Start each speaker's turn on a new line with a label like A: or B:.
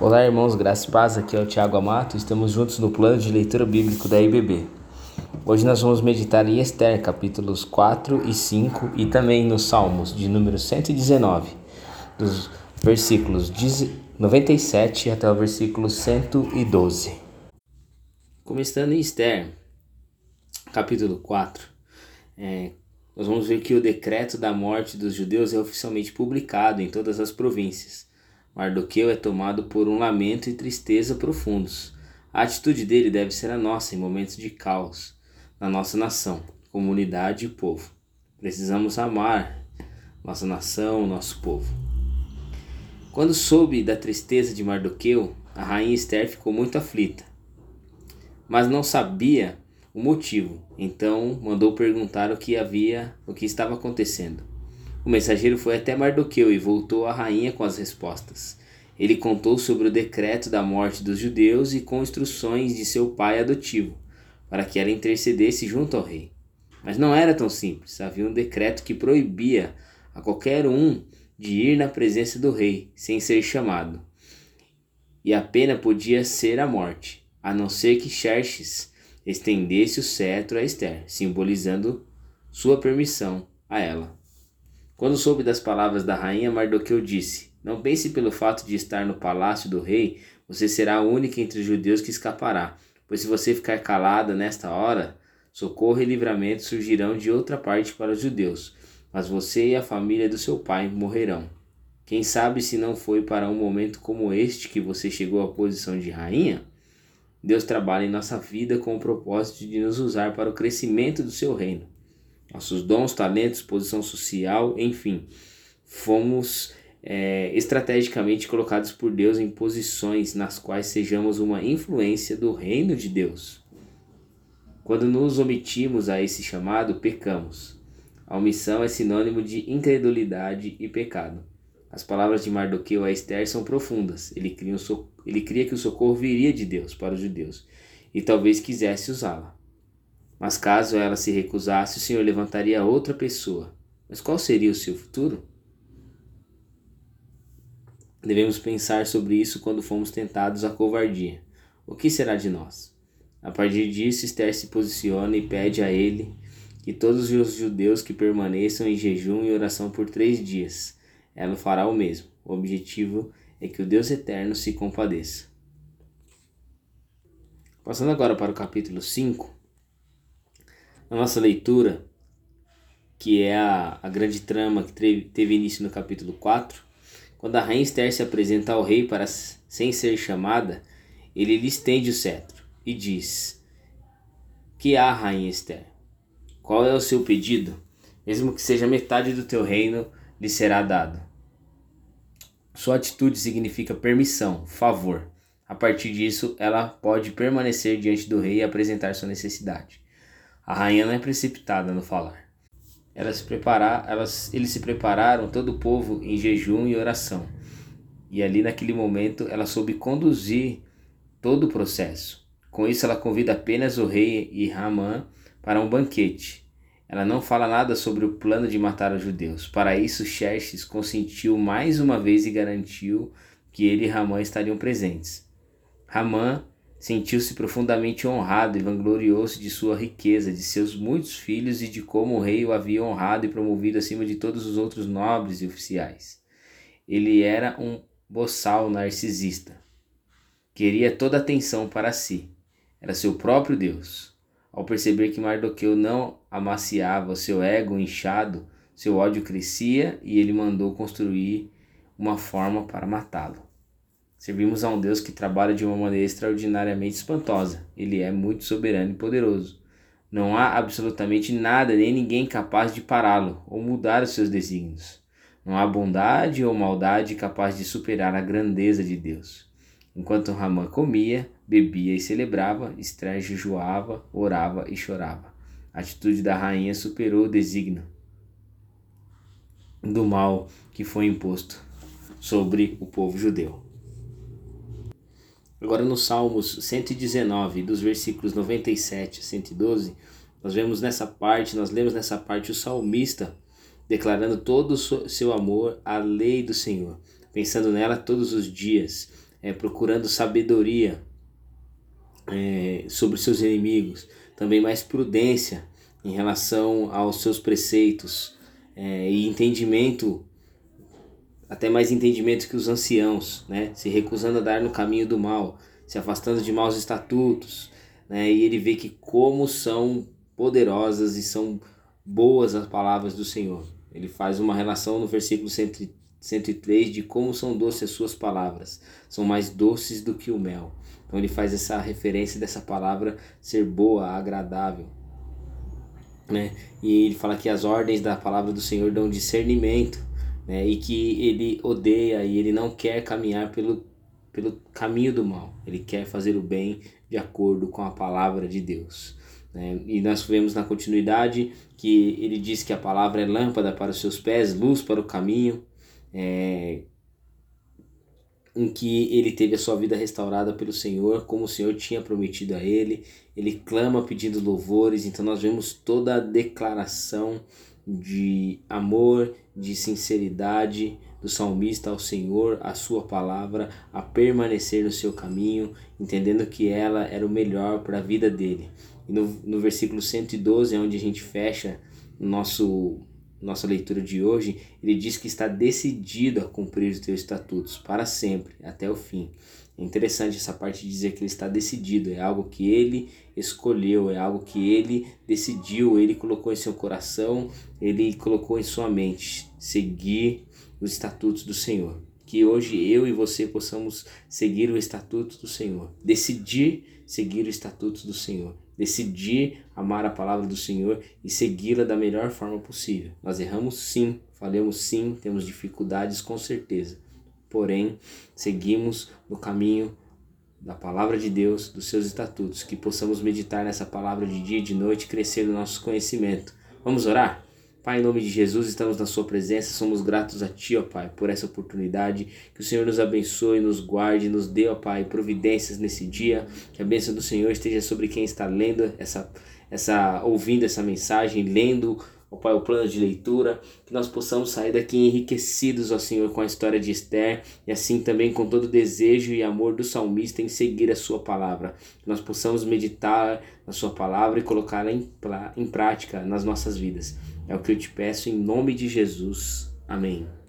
A: Olá, irmãos, graças e paz. Aqui é o Tiago Amato. Estamos juntos no plano de leitura bíblico da IBB. Hoje nós vamos meditar em Esther, capítulos 4 e 5, e também nos Salmos, de número 119, dos versículos 97 até o versículo 112. Começando em Esther, capítulo 4, é, nós vamos ver que o decreto da morte dos judeus é oficialmente publicado em todas as províncias. Mardoqueu é tomado por um lamento e tristeza profundos. A atitude dele deve ser a nossa em momentos de caos na nossa nação, comunidade e povo. Precisamos amar nossa nação, nosso povo. Quando soube da tristeza de Mardoqueu, a rainha Esther ficou muito aflita, mas não sabia o motivo. Então mandou perguntar o que havia, o que estava acontecendo. O mensageiro foi até Mardoqueu e voltou à rainha com as respostas. Ele contou sobre o decreto da morte dos judeus e com instruções de seu pai adotivo, para que ela intercedesse junto ao rei. Mas não era tão simples. Havia um decreto que proibia a qualquer um de ir na presença do rei sem ser chamado. E a pena podia ser a morte, a não ser que Xerxes estendesse o cetro a Esther, simbolizando sua permissão a ela. Quando soube das palavras da rainha, Mardoqueu disse: Não pense pelo fato de estar no palácio do rei, você será a única entre os judeus que escapará. Pois se você ficar calada nesta hora, socorro e livramento surgirão de outra parte para os judeus, mas você e a família do seu pai morrerão. Quem sabe se não foi para um momento como este que você chegou à posição de rainha? Deus trabalha em nossa vida com o propósito de nos usar para o crescimento do seu reino nossos dons, talentos, posição social, enfim, fomos é, estrategicamente colocados por Deus em posições nas quais sejamos uma influência do reino de Deus. Quando nos omitimos a esse chamado, pecamos. A omissão é sinônimo de incredulidade e pecado. As palavras de Mardoqueu a Esther são profundas. Ele cria, um ele cria que o socorro viria de Deus para os judeus e talvez quisesse usá-la. Mas caso ela se recusasse, o Senhor levantaria outra pessoa. Mas qual seria o seu futuro? Devemos pensar sobre isso quando fomos tentados à covardia. O que será de nós? A partir disso, Esther se posiciona e pede a ele que todos os judeus que permaneçam em jejum e oração por três dias. Ela fará o mesmo. O objetivo é que o Deus eterno se compadeça. Passando agora para o capítulo 5, a nossa leitura, que é a, a grande trama que teve, teve início no capítulo 4, quando a rainha Esther se apresenta ao rei para sem ser chamada, ele lhe estende o cetro e diz: Que há, rainha Esther? Qual é o seu pedido? Mesmo que seja metade do teu reino, lhe será dado. Sua atitude significa permissão, favor. A partir disso, ela pode permanecer diante do rei e apresentar sua necessidade. A rainha não é precipitada no falar. Elas se preparar, elas, eles se prepararam, todo o povo, em jejum e oração. E ali, naquele momento, ela soube conduzir todo o processo. Com isso, ela convida apenas o rei e Ramã para um banquete. Ela não fala nada sobre o plano de matar os judeus. Para isso, Xerxes consentiu mais uma vez e garantiu que ele e Ramã estariam presentes. Ramã Sentiu-se profundamente honrado e vangloriou-se de sua riqueza, de seus muitos filhos e de como o rei o havia honrado e promovido acima de todos os outros nobres e oficiais. Ele era um boçal narcisista. Queria toda a atenção para si. Era seu próprio Deus. Ao perceber que Mardoqueu não amaciava seu ego inchado, seu ódio crescia e ele mandou construir uma forma para matá-lo. Servimos a um Deus que trabalha de uma maneira extraordinariamente espantosa. Ele é muito soberano e poderoso. Não há absolutamente nada nem ninguém capaz de pará-lo ou mudar os seus desígnios. Não há bondade ou maldade capaz de superar a grandeza de Deus. Enquanto Ramã comia, bebia e celebrava, Esther jejuava, orava e chorava. A atitude da rainha superou o desígnio do mal que foi imposto sobre o povo judeu. Agora no Salmos 119, dos versículos 97 a 112, nós vemos nessa parte, nós lemos nessa parte o salmista declarando todo o seu amor à lei do Senhor, pensando nela todos os dias. é, procurando sabedoria é, sobre seus inimigos, também mais prudência em relação aos seus preceitos é, e entendimento, até mais entendimento que os anciãos, né? se recusando a dar no caminho do mal, se afastando de maus estatutos, né? e ele vê que como são poderosas e são boas as palavras do Senhor. Ele faz uma relação no versículo 103 de como são doces as suas palavras, são mais doces do que o mel. Então ele faz essa referência dessa palavra ser boa, agradável. Né? E ele fala que as ordens da palavra do Senhor dão discernimento, né? E que ele odeia e ele não quer caminhar pelo, pelo caminho do mal. Ele quer fazer o bem de acordo com a palavra de Deus. Né? E nós vemos na continuidade que ele diz que a palavra é lâmpada para os seus pés, luz para o caminho. É, em que ele teve a sua vida restaurada pelo Senhor, como o Senhor tinha prometido a ele. Ele clama pedindo louvores, então nós vemos toda a declaração de amor, de sinceridade do salmista ao Senhor, a sua palavra, a permanecer no seu caminho, entendendo que ela era o melhor para a vida dele. E no, no versículo 112, é onde a gente fecha nosso nossa leitura de hoje, ele diz que está decidido a cumprir os teus estatutos para sempre, até o fim. É interessante essa parte de dizer que ele está decidido, é algo que ele escolheu, é algo que ele decidiu, ele colocou em seu coração, ele colocou em sua mente, seguir os estatutos do Senhor. Que hoje eu e você possamos seguir o estatuto do Senhor, decidir seguir o estatuto do Senhor decidir amar a palavra do Senhor e segui-la da melhor forma possível. Nós erramos sim, falhamos sim, temos dificuldades com certeza. Porém, seguimos no caminho da palavra de Deus, dos seus estatutos, que possamos meditar nessa palavra de dia e de noite, crescer no nosso conhecimento. Vamos orar? Pai, em nome de Jesus, estamos na Sua presença, somos gratos a Ti, ó Pai, por essa oportunidade. Que o Senhor nos abençoe, nos guarde, nos dê, ó Pai, providências nesse dia. Que a bênção do Senhor esteja sobre quem está lendo essa, essa ouvindo essa mensagem, lendo, ó Pai, o plano de leitura. Que nós possamos sair daqui enriquecidos, ó Senhor, com a história de Esther e assim também com todo o desejo e amor do salmista em seguir a Sua palavra. Que nós possamos meditar na Sua palavra e colocá-la em, em prática nas nossas vidas. É o que eu te peço em nome de Jesus. Amém.